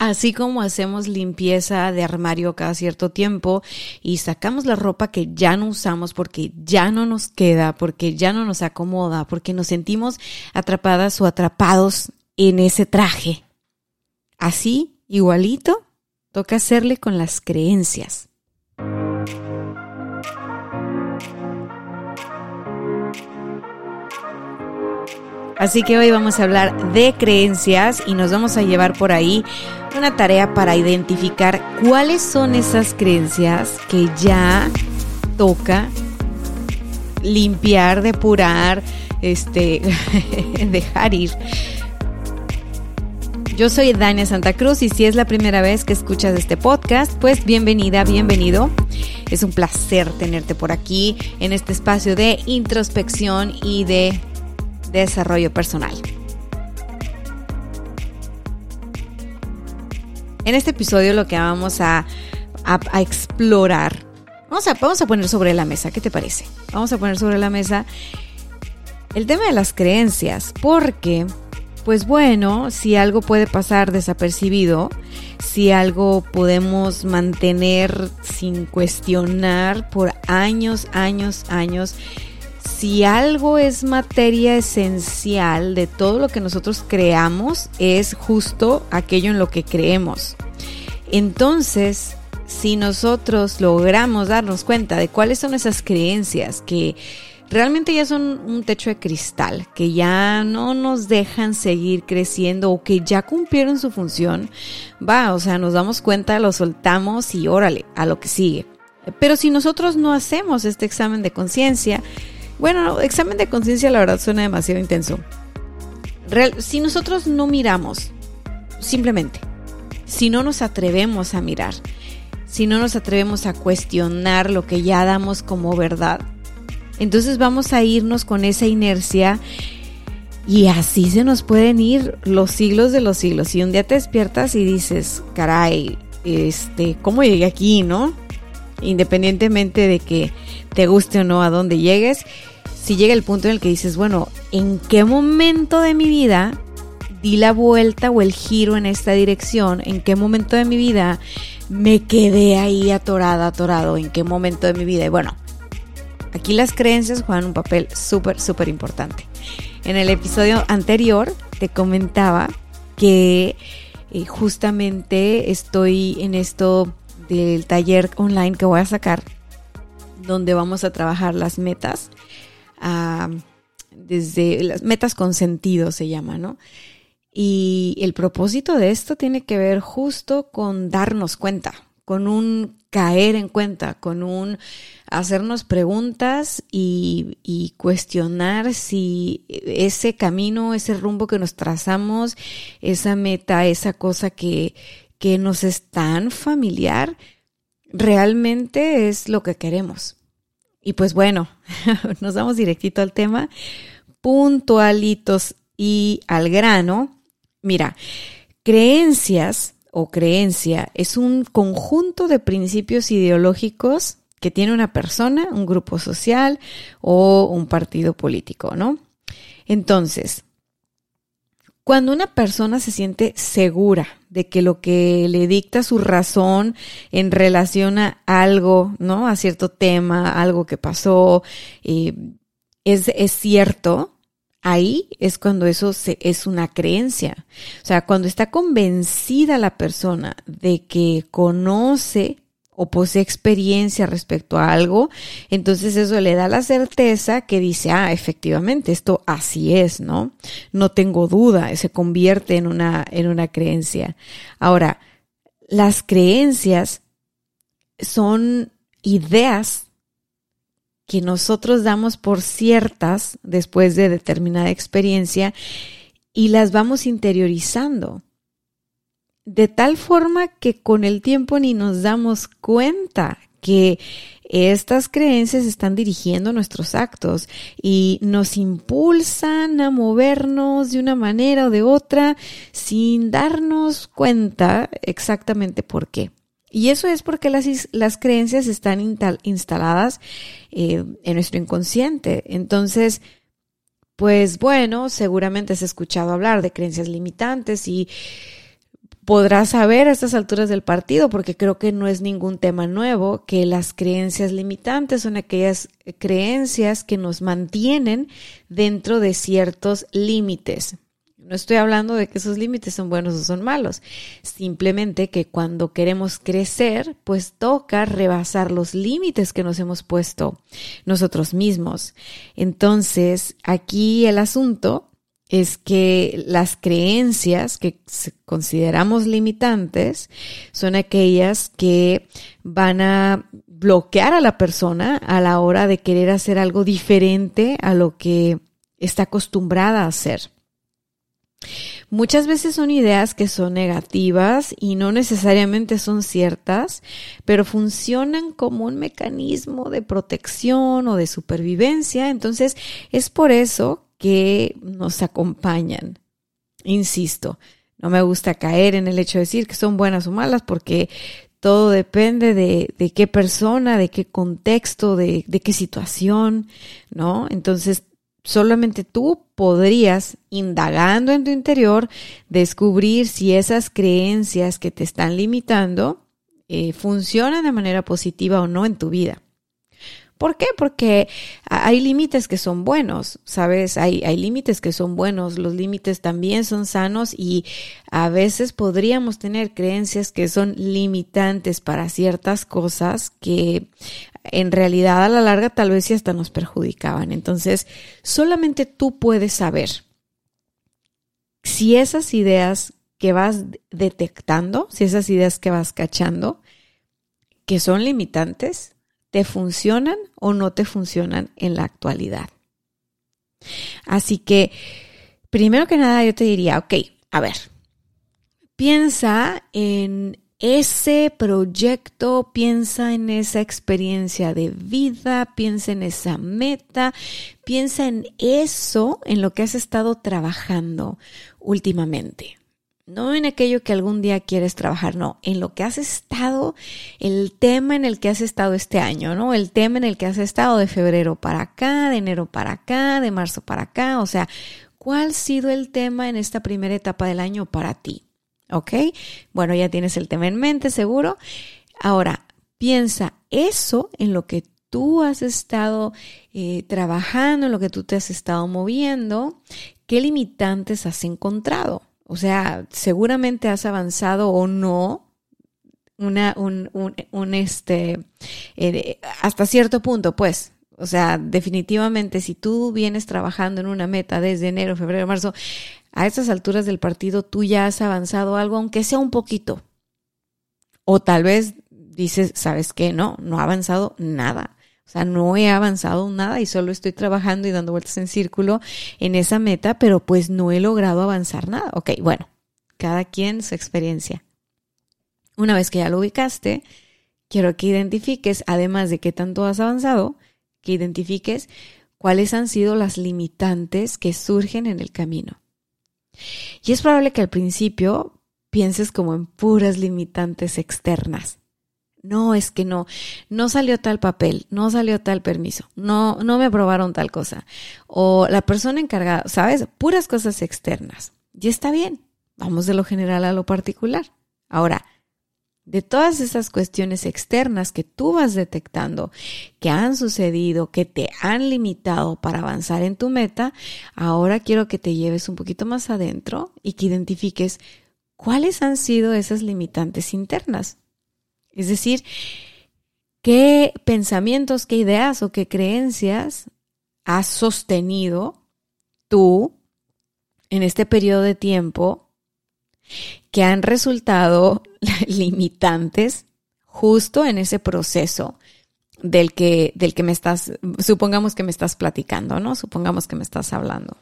Así como hacemos limpieza de armario cada cierto tiempo y sacamos la ropa que ya no usamos porque ya no nos queda, porque ya no nos acomoda, porque nos sentimos atrapadas o atrapados en ese traje. Así, igualito, toca hacerle con las creencias. Así que hoy vamos a hablar de creencias y nos vamos a llevar por ahí una tarea para identificar cuáles son esas creencias que ya toca limpiar, depurar, este, dejar ir. Yo soy Dania Santa Cruz y si es la primera vez que escuchas este podcast, pues bienvenida, bienvenido. Es un placer tenerte por aquí en este espacio de introspección y de desarrollo personal. En este episodio lo que vamos a, a, explorar, vamos a, vamos a poner sobre la mesa, ¿qué te parece? Vamos a poner sobre la mesa el tema de las creencias, porque, pues bueno, si algo puede pasar desapercibido, si algo podemos mantener sin cuestionar por años, años, años, si algo es materia esencial de todo lo que nosotros creamos, es justo aquello en lo que creemos. Entonces, si nosotros logramos darnos cuenta de cuáles son esas creencias que realmente ya son un techo de cristal, que ya no nos dejan seguir creciendo o que ya cumplieron su función, va, o sea, nos damos cuenta, lo soltamos y órale, a lo que sigue. Pero si nosotros no hacemos este examen de conciencia, bueno, examen de conciencia la verdad suena demasiado intenso. si nosotros no miramos, simplemente, si no nos atrevemos a mirar, si no nos atrevemos a cuestionar lo que ya damos como verdad, entonces vamos a irnos con esa inercia y así se nos pueden ir los siglos de los siglos. Y un día te despiertas y dices, caray, este, ¿cómo llegué aquí, no? Independientemente de que te guste o no a dónde llegues, si llega el punto en el que dices, bueno, ¿en qué momento de mi vida di la vuelta o el giro en esta dirección? ¿En qué momento de mi vida me quedé ahí atorada, atorado? ¿En qué momento de mi vida? Y bueno, aquí las creencias juegan un papel súper, súper importante. En el episodio anterior te comentaba que eh, justamente estoy en esto del taller online que voy a sacar, donde vamos a trabajar las metas desde las metas con sentido se llama, ¿no? Y el propósito de esto tiene que ver justo con darnos cuenta, con un caer en cuenta, con un hacernos preguntas y, y, cuestionar si ese camino, ese rumbo que nos trazamos, esa meta, esa cosa que, que nos es tan familiar, realmente es lo que queremos. Y pues bueno, nos vamos directito al tema, puntualitos y al grano. Mira, creencias o creencia es un conjunto de principios ideológicos que tiene una persona, un grupo social o un partido político, ¿no? Entonces, cuando una persona se siente segura de que lo que le dicta su razón en relación a algo, ¿no? A cierto tema, algo que pasó, eh, es, es cierto, ahí es cuando eso es una creencia. O sea, cuando está convencida la persona de que conoce o posee experiencia respecto a algo, entonces eso le da la certeza que dice, ah, efectivamente, esto así es, ¿no? No tengo duda, se convierte en una, en una creencia. Ahora, las creencias son ideas que nosotros damos por ciertas después de determinada experiencia y las vamos interiorizando. De tal forma que con el tiempo ni nos damos cuenta que estas creencias están dirigiendo nuestros actos y nos impulsan a movernos de una manera o de otra sin darnos cuenta exactamente por qué. Y eso es porque las, las creencias están instaladas eh, en nuestro inconsciente. Entonces, pues bueno, seguramente has escuchado hablar de creencias limitantes y podrás saber a estas alturas del partido, porque creo que no es ningún tema nuevo, que las creencias limitantes son aquellas creencias que nos mantienen dentro de ciertos límites. No estoy hablando de que esos límites son buenos o son malos, simplemente que cuando queremos crecer, pues toca rebasar los límites que nos hemos puesto nosotros mismos. Entonces, aquí el asunto es que las creencias que consideramos limitantes son aquellas que van a bloquear a la persona a la hora de querer hacer algo diferente a lo que está acostumbrada a hacer. Muchas veces son ideas que son negativas y no necesariamente son ciertas, pero funcionan como un mecanismo de protección o de supervivencia. Entonces, es por eso que nos acompañan. Insisto, no me gusta caer en el hecho de decir que son buenas o malas porque todo depende de, de qué persona, de qué contexto, de, de qué situación, ¿no? Entonces, solamente tú podrías, indagando en tu interior, descubrir si esas creencias que te están limitando eh, funcionan de manera positiva o no en tu vida. ¿Por qué? Porque hay límites que son buenos, ¿sabes? Hay, hay límites que son buenos, los límites también son sanos y a veces podríamos tener creencias que son limitantes para ciertas cosas que en realidad a la larga tal vez sí hasta nos perjudicaban. Entonces, solamente tú puedes saber si esas ideas que vas detectando, si esas ideas que vas cachando, que son limitantes, te funcionan o no te funcionan en la actualidad. Así que, primero que nada, yo te diría, ok, a ver, piensa en ese proyecto, piensa en esa experiencia de vida, piensa en esa meta, piensa en eso en lo que has estado trabajando últimamente no en aquello que algún día quieres trabajar, no, en lo que has estado, el tema en el que has estado este año, ¿no? El tema en el que has estado de febrero para acá, de enero para acá, de marzo para acá, o sea, ¿cuál ha sido el tema en esta primera etapa del año para ti? ¿Ok? Bueno, ya tienes el tema en mente, seguro. Ahora, piensa eso en lo que tú has estado eh, trabajando, en lo que tú te has estado moviendo, ¿qué limitantes has encontrado? O sea, seguramente has avanzado o no una, un, un, un este, eh, hasta cierto punto, pues. O sea, definitivamente, si tú vienes trabajando en una meta desde enero, febrero, marzo, a estas alturas del partido tú ya has avanzado algo, aunque sea un poquito. O tal vez dices, ¿sabes qué? No, no ha avanzado nada. O sea, no he avanzado nada y solo estoy trabajando y dando vueltas en círculo en esa meta, pero pues no he logrado avanzar nada. Ok, bueno, cada quien su experiencia. Una vez que ya lo ubicaste, quiero que identifiques, además de qué tanto has avanzado, que identifiques cuáles han sido las limitantes que surgen en el camino. Y es probable que al principio pienses como en puras limitantes externas no, es que no, no salió tal papel, no salió tal permiso, no, no me aprobaron tal cosa. O la persona encargada, ¿sabes? Puras cosas externas. Y está bien, vamos de lo general a lo particular. Ahora, de todas esas cuestiones externas que tú vas detectando, que han sucedido, que te han limitado para avanzar en tu meta, ahora quiero que te lleves un poquito más adentro y que identifiques cuáles han sido esas limitantes internas. Es decir, qué pensamientos, qué ideas o qué creencias has sostenido tú en este periodo de tiempo que han resultado limitantes justo en ese proceso del que, del que me estás, supongamos que me estás platicando, ¿no? Supongamos que me estás hablando.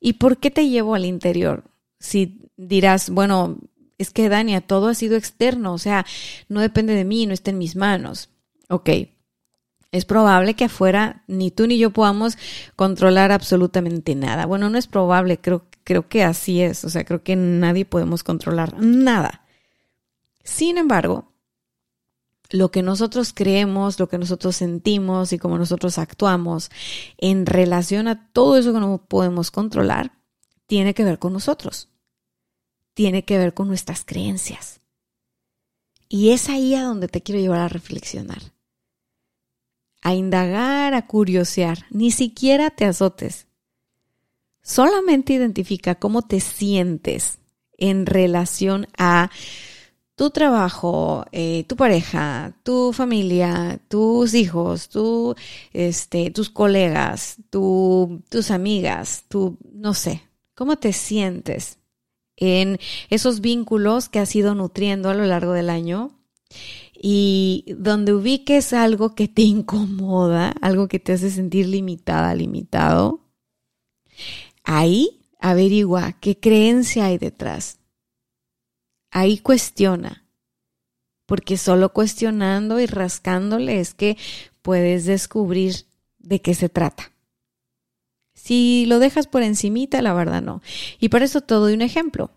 ¿Y por qué te llevo al interior? Si dirás, bueno, es que Dania, todo ha sido externo, o sea, no depende de mí, no está en mis manos. Ok, es probable que afuera ni tú ni yo podamos controlar absolutamente nada. Bueno, no es probable, creo, creo que así es, o sea, creo que nadie podemos controlar nada. Sin embargo, lo que nosotros creemos, lo que nosotros sentimos y cómo nosotros actuamos en relación a todo eso que no podemos controlar, tiene que ver con nosotros tiene que ver con nuestras creencias. Y es ahí a donde te quiero llevar a reflexionar, a indagar, a curiosear, ni siquiera te azotes. Solamente identifica cómo te sientes en relación a tu trabajo, eh, tu pareja, tu familia, tus hijos, este, tus colegas, tu, tus amigas, tu, no sé, cómo te sientes en esos vínculos que has ido nutriendo a lo largo del año y donde ubiques algo que te incomoda, algo que te hace sentir limitada, limitado, ahí averigua qué creencia hay detrás. Ahí cuestiona, porque solo cuestionando y rascándole es que puedes descubrir de qué se trata. Si lo dejas por encimita, la verdad no. Y para eso todo doy un ejemplo.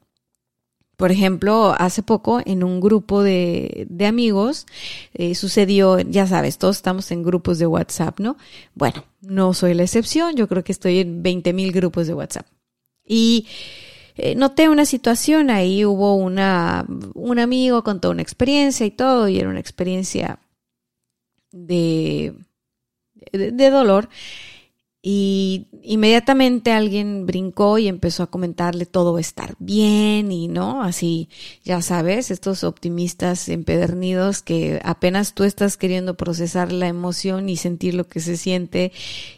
Por ejemplo, hace poco en un grupo de, amigos eh, sucedió, ya sabes, todos estamos en grupos de WhatsApp, ¿no? Bueno, no soy la excepción, yo creo que estoy en 20 mil grupos de WhatsApp. Y eh, noté una situación, ahí hubo una, un amigo contó una experiencia y todo, y era una experiencia de, de dolor. Y inmediatamente alguien brincó y empezó a comentarle todo estar bien y no, así, ya sabes, estos optimistas empedernidos que apenas tú estás queriendo procesar la emoción y sentir lo que se siente,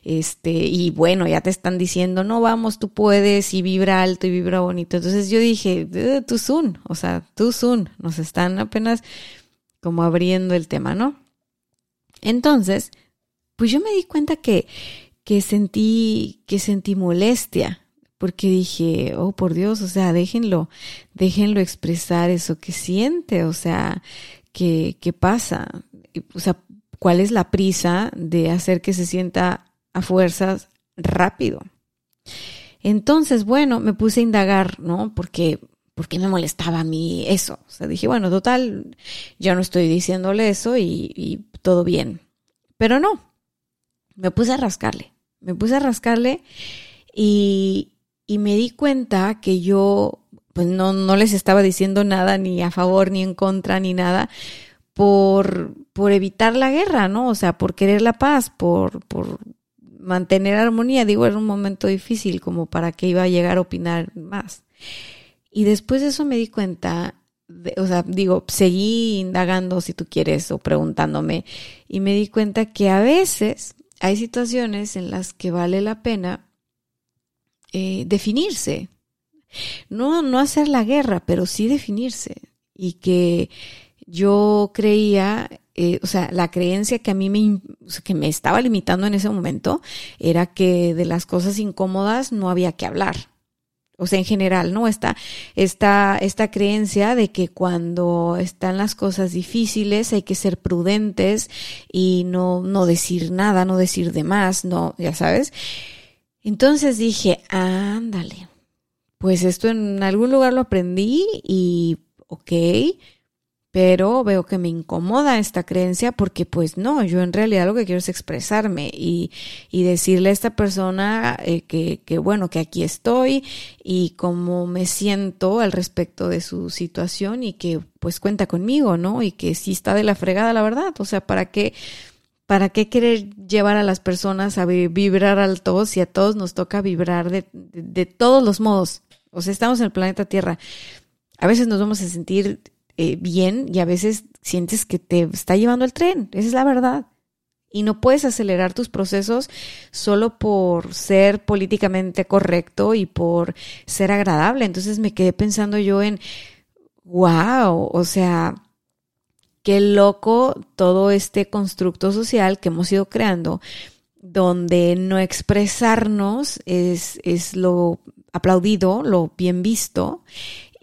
este, y bueno, ya te están diciendo, no vamos, tú puedes y vibra alto y vibra bonito. Entonces yo dije, tú soon, o sea, tú soon, nos están apenas como abriendo el tema, ¿no? Entonces, pues yo me di cuenta que que sentí, que sentí molestia, porque dije, oh por Dios, o sea, déjenlo, déjenlo expresar eso que siente, o sea, ¿qué, qué pasa? O sea, ¿cuál es la prisa de hacer que se sienta a fuerzas rápido? Entonces, bueno, me puse a indagar, ¿no? Porque, porque me molestaba a mí eso. O sea, dije, bueno, total, yo no estoy diciéndole eso y todo bien. Pero no, me puse a rascarle, me puse a rascarle y, y me di cuenta que yo pues no, no les estaba diciendo nada ni a favor ni en contra ni nada por, por evitar la guerra, ¿no? O sea, por querer la paz, por, por mantener armonía. Digo, era un momento difícil como para que iba a llegar a opinar más. Y después de eso me di cuenta, o sea, digo, seguí indagando si tú quieres o preguntándome y me di cuenta que a veces hay situaciones en las que vale la pena eh, definirse. No, no hacer la guerra, pero sí definirse. Y que yo creía, eh, o sea, la creencia que a mí me, que me estaba limitando en ese momento era que de las cosas incómodas no había que hablar o sea, en general, ¿no? Esta, esta, esta creencia de que cuando están las cosas difíciles hay que ser prudentes y no, no decir nada, no decir de más, no, ya sabes. Entonces dije, ándale, pues esto en algún lugar lo aprendí y, ok, pero veo que me incomoda esta creencia porque pues no, yo en realidad lo que quiero es expresarme y, y decirle a esta persona eh, que, que, bueno, que aquí estoy y cómo me siento al respecto de su situación y que pues cuenta conmigo, ¿no? Y que sí está de la fregada, la verdad, o sea, ¿para qué? ¿Para qué querer llevar a las personas a vibrar alto si a todos nos toca vibrar de, de, de todos los modos? O sea, estamos en el planeta Tierra. A veces nos vamos a sentir eh, bien y a veces sientes que te está llevando el tren, esa es la verdad. Y no puedes acelerar tus procesos solo por ser políticamente correcto y por ser agradable. Entonces me quedé pensando yo en, wow, o sea, qué loco todo este constructo social que hemos ido creando, donde no expresarnos es, es lo aplaudido, lo bien visto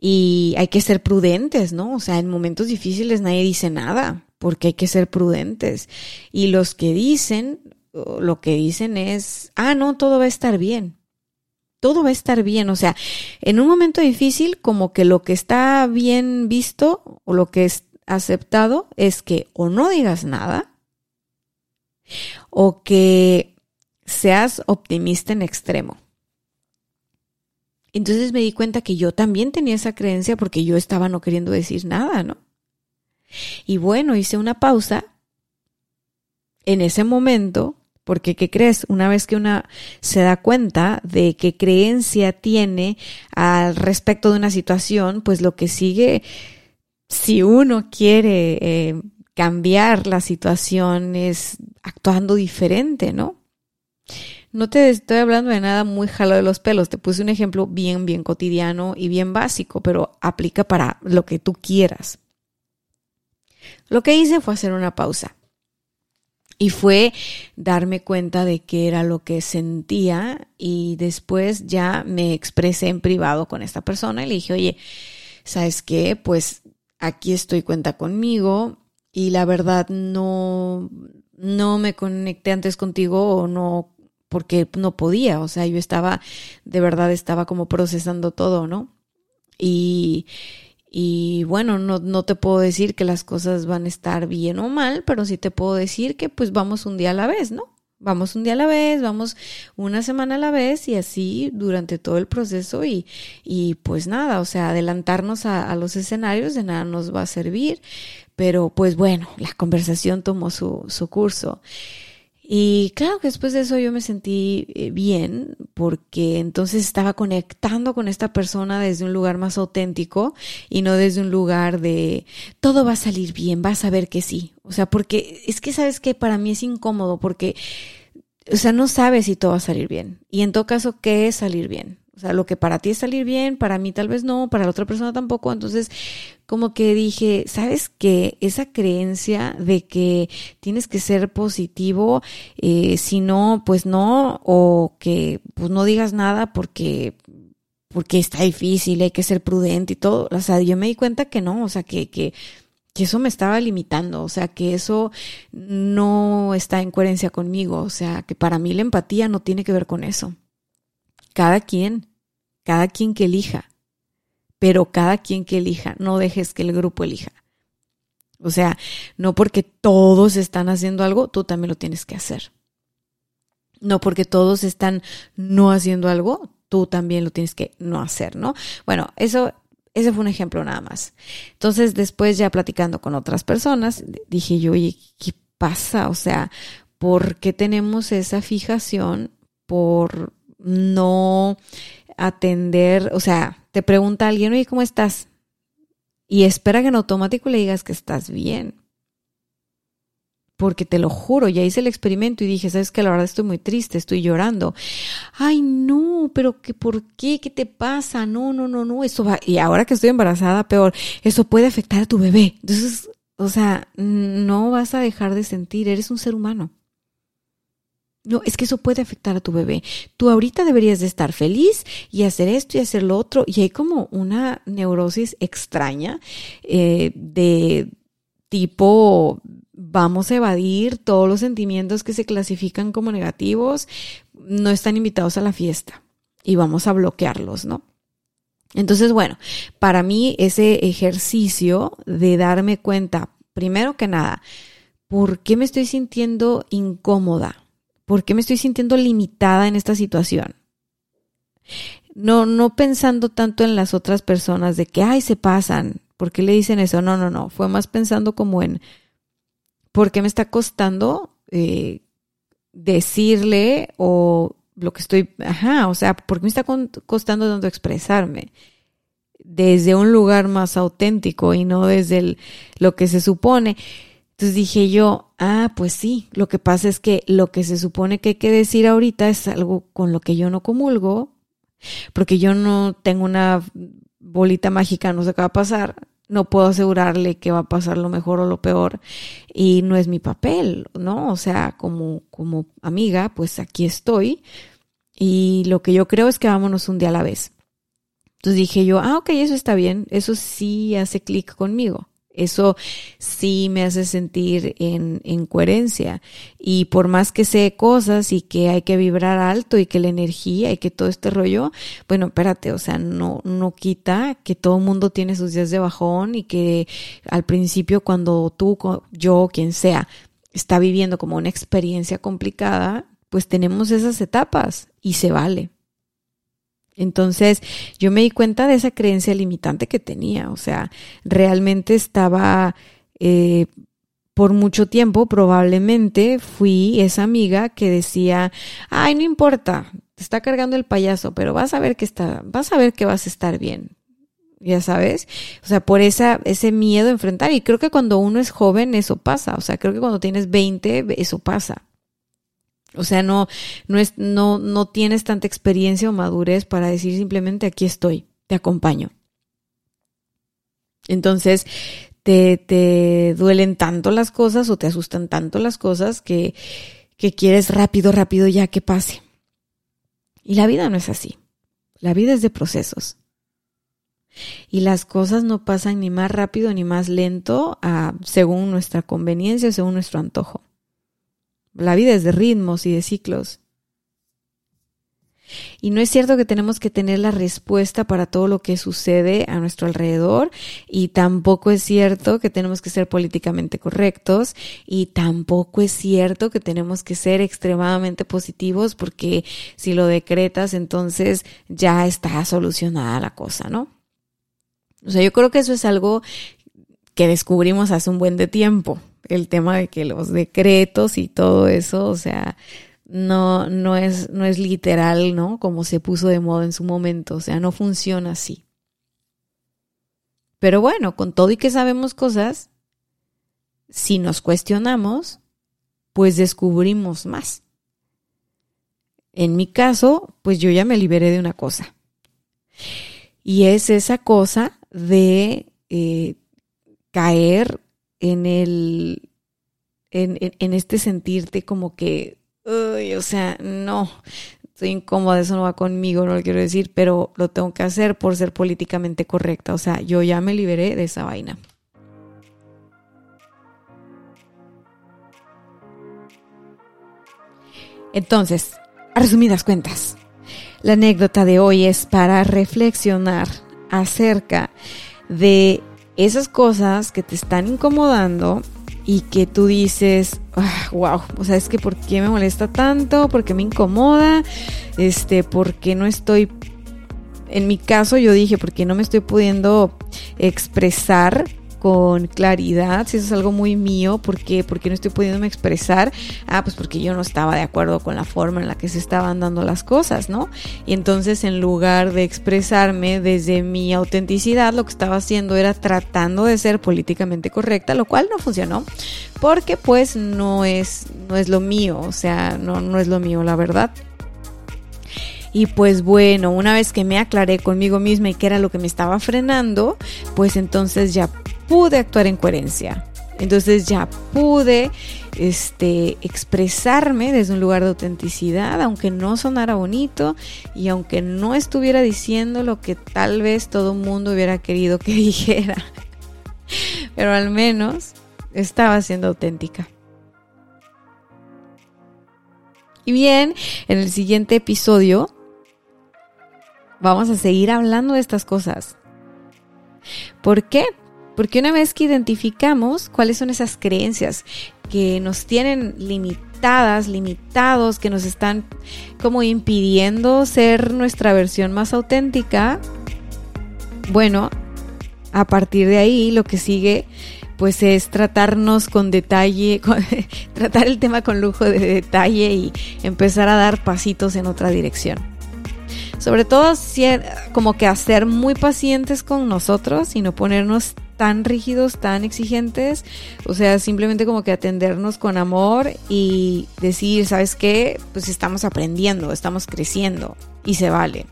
y hay que ser prudentes, ¿no? O sea, en momentos difíciles nadie dice nada porque hay que ser prudentes. Y los que dicen, lo que dicen es, ah, no, todo va a estar bien. Todo va a estar bien. O sea, en un momento difícil, como que lo que está bien visto o lo que es aceptado es que o no digas nada o que seas optimista en extremo. Entonces me di cuenta que yo también tenía esa creencia porque yo estaba no queriendo decir nada, ¿no? Y bueno, hice una pausa en ese momento, porque ¿qué crees? Una vez que una se da cuenta de qué creencia tiene al respecto de una situación, pues lo que sigue, si uno quiere eh, cambiar la situación, es actuando diferente, ¿no? No te estoy hablando de nada muy jalo de los pelos, te puse un ejemplo bien, bien cotidiano y bien básico, pero aplica para lo que tú quieras. Lo que hice fue hacer una pausa. Y fue darme cuenta de qué era lo que sentía y después ya me expresé en privado con esta persona y le dije, oye, ¿sabes qué? Pues aquí estoy cuenta conmigo y la verdad no, no me conecté antes contigo o no porque no podía, o sea, yo estaba, de verdad estaba como procesando todo, ¿no? Y, y bueno, no, no te puedo decir que las cosas van a estar bien o mal, pero sí te puedo decir que pues vamos un día a la vez, ¿no? Vamos un día a la vez, vamos una semana a la vez y así durante todo el proceso y, y pues nada, o sea, adelantarnos a, a los escenarios de nada nos va a servir, pero pues bueno, la conversación tomó su, su curso. Y claro que después de eso yo me sentí eh, bien porque entonces estaba conectando con esta persona desde un lugar más auténtico y no desde un lugar de todo va a salir bien, vas a ver que sí. O sea, porque es que sabes que para mí es incómodo porque, o sea, no sabes si todo va a salir bien. Y en todo caso, ¿qué es salir bien? O sea, lo que para ti es salir bien, para mí tal vez no, para la otra persona tampoco. Entonces, como que dije, ¿sabes qué? Esa creencia de que tienes que ser positivo, eh, si no, pues no, o que pues no digas nada porque porque está difícil, hay que ser prudente y todo. O sea, yo me di cuenta que no, o sea, que, que, que eso me estaba limitando, o sea, que eso no está en coherencia conmigo, o sea, que para mí la empatía no tiene que ver con eso. Cada quien, cada quien que elija, pero cada quien que elija, no dejes que el grupo elija. O sea, no porque todos están haciendo algo, tú también lo tienes que hacer. No porque todos están no haciendo algo, tú también lo tienes que no hacer, ¿no? Bueno, eso, ese fue un ejemplo nada más. Entonces, después ya platicando con otras personas, dije yo, oye, ¿qué pasa? O sea, ¿por qué tenemos esa fijación por no atender, o sea, te pregunta alguien, oye, ¿cómo estás? Y espera que en automático le digas que estás bien. Porque te lo juro, ya hice el experimento y dije, sabes que la verdad estoy muy triste, estoy llorando. Ay, no, pero que por qué, qué te pasa? No, no, no, no, eso va. Y ahora que estoy embarazada, peor, eso puede afectar a tu bebé. Entonces, o sea, no vas a dejar de sentir, eres un ser humano. No, es que eso puede afectar a tu bebé. Tú ahorita deberías de estar feliz y hacer esto y hacer lo otro. Y hay como una neurosis extraña eh, de tipo, vamos a evadir todos los sentimientos que se clasifican como negativos, no están invitados a la fiesta y vamos a bloquearlos, ¿no? Entonces, bueno, para mí ese ejercicio de darme cuenta, primero que nada, ¿por qué me estoy sintiendo incómoda? ¿Por qué me estoy sintiendo limitada en esta situación? No, no pensando tanto en las otras personas de que, ay, se pasan. ¿Por qué le dicen eso? No, no, no. Fue más pensando como en, ¿por qué me está costando eh, decirle o lo que estoy, ajá, o sea, ¿por qué me está costando tanto expresarme? Desde un lugar más auténtico y no desde lo que se supone. Entonces dije yo, ah, pues sí, lo que pasa es que lo que se supone que hay que decir ahorita es algo con lo que yo no comulgo, porque yo no tengo una bolita mágica, no sé qué va a pasar, no puedo asegurarle que va a pasar lo mejor o lo peor y no es mi papel, ¿no? O sea, como, como amiga, pues aquí estoy Y lo que yo creo es que vámonos un día a la vez. Entonces dije yo, ah, ok, eso está bien, eso sí hace clic conmigo. Eso sí me hace sentir en, en, coherencia. Y por más que sé cosas y que hay que vibrar alto y que la energía y que todo este rollo, bueno, espérate, o sea, no, no quita que todo mundo tiene sus días de bajón y que al principio cuando tú, yo, quien sea, está viviendo como una experiencia complicada, pues tenemos esas etapas y se vale. Entonces yo me di cuenta de esa creencia limitante que tenía, o sea, realmente estaba eh, por mucho tiempo, probablemente fui esa amiga que decía, ay, no importa, te está cargando el payaso, pero vas a ver que está, vas a ver que vas a estar bien. Ya sabes, o sea, por esa, ese miedo a enfrentar. Y creo que cuando uno es joven eso pasa. O sea, creo que cuando tienes 20 eso pasa. O sea, no, no, es, no, no tienes tanta experiencia o madurez para decir simplemente aquí estoy, te acompaño. Entonces, te, te duelen tanto las cosas o te asustan tanto las cosas que, que quieres rápido, rápido ya que pase. Y la vida no es así. La vida es de procesos. Y las cosas no pasan ni más rápido ni más lento a, según nuestra conveniencia, según nuestro antojo. La vida es de ritmos y de ciclos. Y no es cierto que tenemos que tener la respuesta para todo lo que sucede a nuestro alrededor y tampoco es cierto que tenemos que ser políticamente correctos y tampoco es cierto que tenemos que ser extremadamente positivos porque si lo decretas entonces ya está solucionada la cosa, ¿no? O sea, yo creo que eso es algo que descubrimos hace un buen de tiempo el tema de que los decretos y todo eso, o sea, no, no es, no es literal, ¿no? Como se puso de moda en su momento, o sea, no funciona así. Pero bueno, con todo y que sabemos cosas, si nos cuestionamos, pues descubrimos más. En mi caso, pues yo ya me liberé de una cosa. Y es esa cosa de eh, caer en el, en, en, este sentirte como que, uy, o sea, no, estoy incómoda, eso no va conmigo, no lo quiero decir, pero lo tengo que hacer por ser políticamente correcta. O sea, yo ya me liberé de esa vaina. Entonces, a resumidas cuentas, la anécdota de hoy es para reflexionar acerca de esas cosas que te están incomodando y que tú dices, wow, ah, o sea, es que ¿por qué me molesta tanto? ¿Por qué me incomoda? Este, ¿por qué no estoy en mi caso yo dije, porque no me estoy pudiendo expresar con claridad, si eso es algo muy mío, ¿por qué? no estoy pudiéndome expresar? Ah, pues porque yo no estaba de acuerdo con la forma en la que se estaban dando las cosas, ¿no? Y entonces en lugar de expresarme desde mi autenticidad, lo que estaba haciendo era tratando de ser políticamente correcta, lo cual no funcionó, porque pues no es, no es lo mío, o sea, no, no es lo mío, la verdad. Y pues bueno, una vez que me aclaré conmigo misma y que era lo que me estaba frenando, pues entonces ya pude actuar en coherencia. Entonces ya pude este, expresarme desde un lugar de autenticidad, aunque no sonara bonito y aunque no estuviera diciendo lo que tal vez todo el mundo hubiera querido que dijera. Pero al menos estaba siendo auténtica. Y bien, en el siguiente episodio vamos a seguir hablando de estas cosas. ¿Por qué? Porque una vez que identificamos cuáles son esas creencias que nos tienen limitadas, limitados, que nos están como impidiendo ser nuestra versión más auténtica, bueno, a partir de ahí lo que sigue pues es tratarnos con detalle, tratar el tema con lujo de detalle y empezar a dar pasitos en otra dirección. Sobre todo como que hacer muy pacientes con nosotros y no ponernos tan rígidos, tan exigentes, o sea, simplemente como que atendernos con amor y decir, ¿sabes qué? Pues estamos aprendiendo, estamos creciendo y se vale.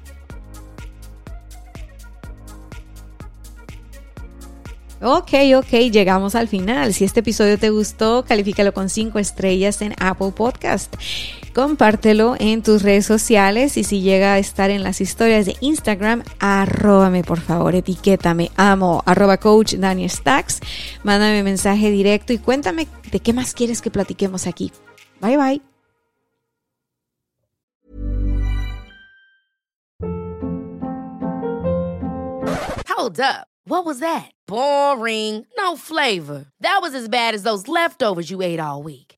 Ok, ok, llegamos al final. Si este episodio te gustó, califícalo con 5 estrellas en Apple Podcast. Compártelo en tus redes sociales y si llega a estar en las historias de Instagram, arróbame por favor, etiquétame, amo, arroba coach Daniel Stacks, mándame mensaje directo y cuéntame de qué más quieres que platiquemos aquí. Bye bye. Hold up. What was that? Boring. No flavor. That was as bad as those leftovers you ate all week.